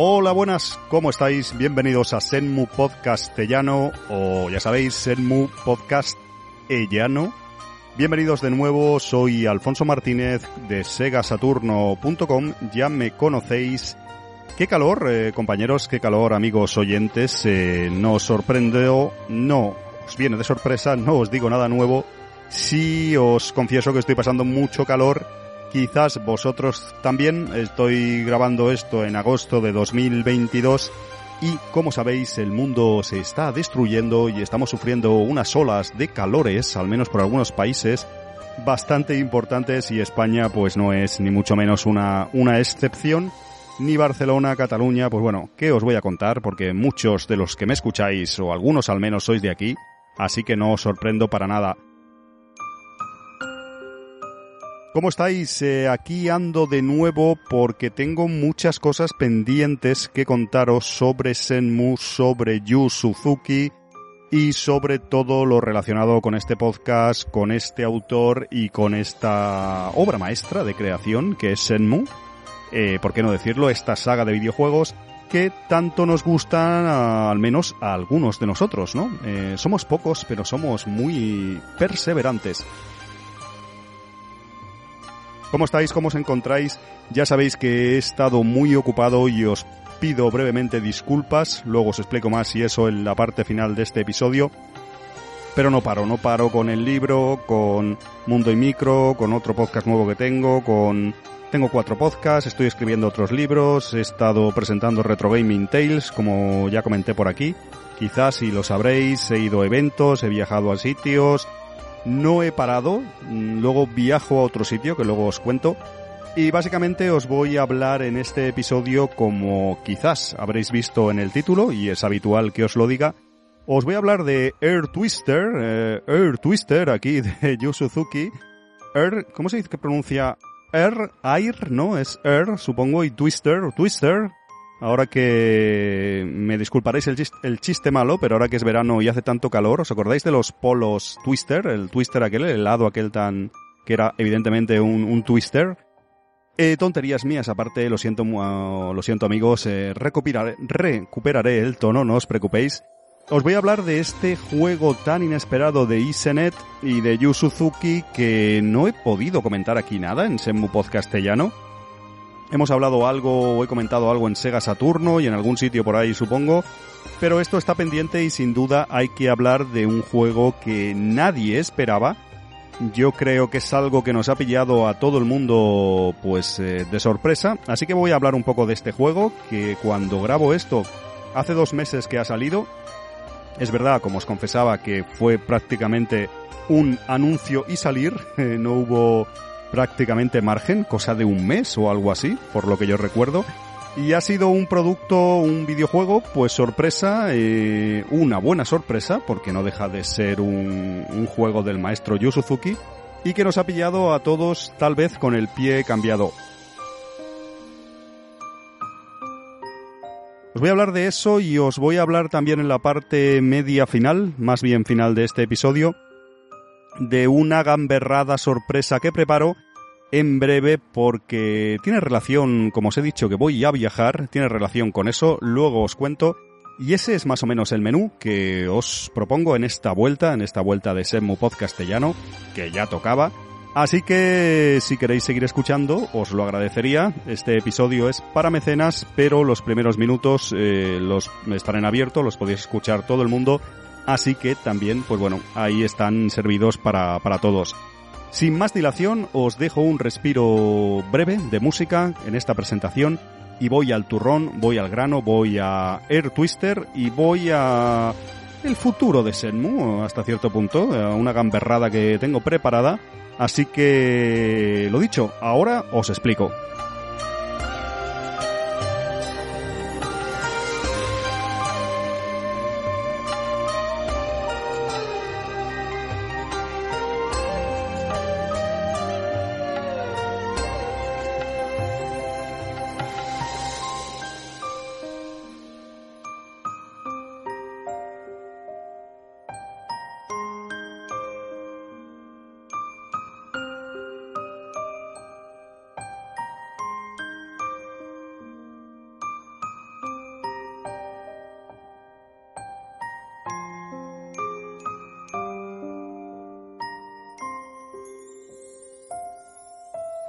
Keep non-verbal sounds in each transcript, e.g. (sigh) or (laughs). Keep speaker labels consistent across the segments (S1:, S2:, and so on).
S1: Hola, buenas, ¿cómo estáis? Bienvenidos a Senmu Podcastellano, o ya sabéis, Senmu Podcast Ellano. Bienvenidos de nuevo, soy Alfonso Martínez de segasaturno.com, ya me conocéis. Qué calor, eh, compañeros, qué calor, amigos oyentes, eh, no os no os viene de sorpresa, no os digo nada nuevo, sí os confieso que estoy pasando mucho calor Quizás vosotros también. Estoy grabando esto en agosto de 2022 y como sabéis el mundo se está destruyendo y estamos sufriendo unas olas de calores, al menos por algunos países, bastante importantes y España pues no es ni mucho menos una, una excepción. Ni Barcelona, Cataluña, pues bueno, ¿qué os voy a contar? Porque muchos de los que me escucháis, o algunos al menos sois de aquí, así que no os sorprendo para nada. ¿Cómo estáis? Eh, aquí ando de nuevo porque tengo muchas cosas pendientes que contaros sobre Senmu, sobre Yu Suzuki y sobre todo lo relacionado con este podcast, con este autor y con esta obra maestra de creación que es Senmu. Eh, ¿Por qué no decirlo? Esta saga de videojuegos que tanto nos gustan, al menos a algunos de nosotros, ¿no? Eh, somos pocos, pero somos muy perseverantes. ¿Cómo estáis? ¿Cómo os encontráis? Ya sabéis que he estado muy ocupado y os pido brevemente disculpas. Luego os explico más y eso en la parte final de este episodio. Pero no paro, no paro con el libro, con Mundo y Micro, con otro podcast nuevo que tengo, con... Tengo cuatro podcasts, estoy escribiendo otros libros, he estado presentando Retro Gaming Tales, como ya comenté por aquí. Quizás si lo sabréis, he ido a eventos, he viajado a sitios, no he parado, mm, luego viajo a otro sitio que luego os cuento. Y básicamente os voy a hablar en este episodio como quizás habréis visto en el título y es habitual que os lo diga. Os voy a hablar de Air Twister, eh, Air Twister aquí (laughs) de Yu Suzuki. Air, ¿cómo se dice que pronuncia? Air, Air, ¿no? Es Air, supongo, y Twister, Twister, Ahora que me disculparéis el chiste, malo, pero ahora que es verano y hace tanto calor, ¿os acordáis de los polos Twister? El Twister aquel, el helado aquel tan... que era evidentemente un, Twister. Eh, tonterías mías, aparte, lo siento, lo siento amigos, eh, recuperaré, el tono, no os preocupéis. Os voy a hablar de este juego tan inesperado de Isenet y de Yu Suzuki que no he podido comentar aquí nada en Senmu Podcastellano. Hemos hablado algo o he comentado algo en Sega Saturno y en algún sitio por ahí supongo, pero esto está pendiente y sin duda hay que hablar de un juego que nadie esperaba. Yo creo que es algo que nos ha pillado a todo el mundo pues eh, de sorpresa, así que voy a hablar un poco de este juego que cuando grabo esto hace dos meses que ha salido. Es verdad, como os confesaba, que fue prácticamente un anuncio y salir, (laughs) no hubo prácticamente margen, cosa de un mes o algo así, por lo que yo recuerdo. Y ha sido un producto, un videojuego, pues sorpresa, eh, una buena sorpresa, porque no deja de ser un, juego del maestro Yu Suzuki, y que nos ha pillado a todos tal vez con el pie cambiado. Os voy a hablar de eso y os voy a hablar también en la parte media final, más bien final de este episodio, de una gamberrada sorpresa que preparo en breve porque tiene relación, como os he dicho, que voy a viajar, tiene relación con eso, luego os cuento. Y ese es más o menos el menú que os propongo en esta vuelta, en esta vuelta de Senmu Podcastellano, que ya tocaba. Así que si queréis seguir escuchando, os lo agradecería. Este episodio es para mecenas, pero los primeros minutos eh, los estarán abiertos, los podéis escuchar todo el mundo. Así que también, pues bueno, ahí están servidos para, para todos. Sin más dilación, os dejo un respiro breve de música en esta presentación y voy al turrón, voy al grano, voy a Air Twister y voy a el futuro de Senmu hasta cierto punto, una gamberrada que tengo preparada. Así que, lo dicho, ahora os explico.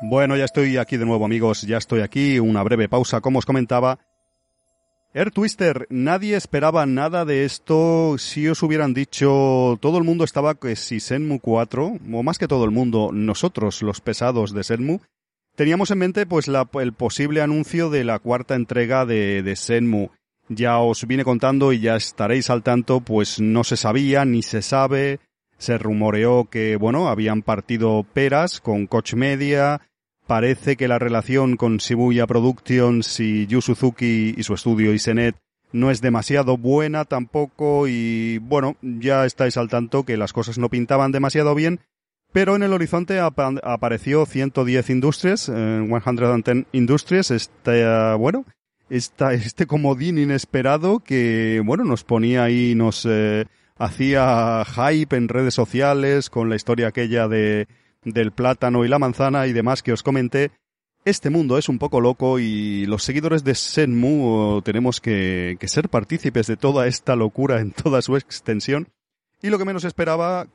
S1: Bueno, ya estoy aquí de nuevo amigos, ya estoy aquí, una breve pausa como os comentaba. Air Twister, nadie esperaba nada de esto. Si os hubieran dicho, todo el mundo estaba que si Senmu 4, o más que todo el mundo, nosotros, los pesados de Senmu, teníamos en mente pues la, el posible anuncio de la cuarta entrega de, de Senmu. Ya os vine contando y ya estaréis al tanto, pues no se sabía ni se sabe. Se rumoreó que, bueno, habían partido peras con Coach Media, Parece que la relación con Shibuya Productions y Yu Suzuki y su estudio Isenet no es demasiado buena tampoco y bueno, ya estáis al tanto que las cosas no pintaban demasiado bien, pero en el horizonte apareció 110 Industries, 110 eh, Industries, este, bueno, esta, este comodín inesperado que, bueno, nos ponía ahí, nos eh, hacía hype en redes sociales con la historia aquella de del plátano y la manzana y demás que os comenté, este mundo es un poco loco y los seguidores de Senmu tenemos que, ser partícipes de toda esta locura en toda su extensión. Y lo que menos esperaba,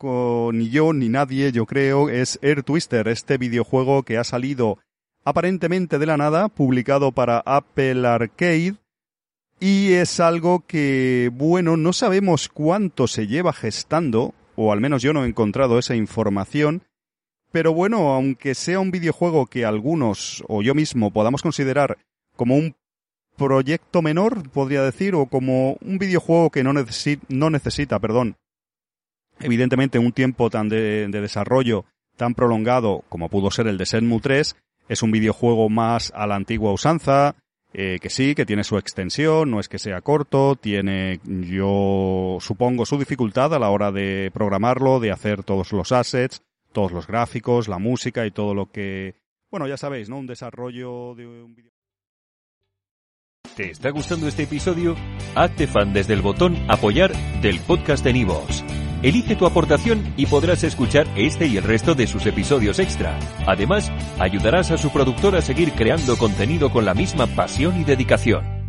S1: ni yo ni nadie, yo creo, es Air Twister, este videojuego que ha salido aparentemente de la nada, publicado para Apple Arcade, y es algo que, bueno, no sabemos cuánto se lleva gestando, o al menos yo no he encontrado esa información, pero bueno, aunque sea un videojuego que algunos o yo mismo podamos considerar como un proyecto menor, podría decir, o como un videojuego que no, necesita, no necesita, perdón, evidentemente un tiempo tan de, desarrollo tan prolongado como pudo ser el de Senmu 3, es un videojuego más a la antigua usanza, eh, que sí, que tiene su extensión, no es que sea corto, tiene, yo supongo, su dificultad a la hora de programarlo, de hacer todos los assets, todos los gráficos, la música y todo lo que, bueno, ya sabéis, ¿no? Un desarrollo de un video.
S2: ¿Te está gustando este episodio? Hazte fan desde el botón apoyar del podcast de Nivos. Elige tu aportación y podrás escuchar este y el resto de sus episodios extra. Además, ayudarás a su productor a seguir creando contenido con la misma pasión y dedicación.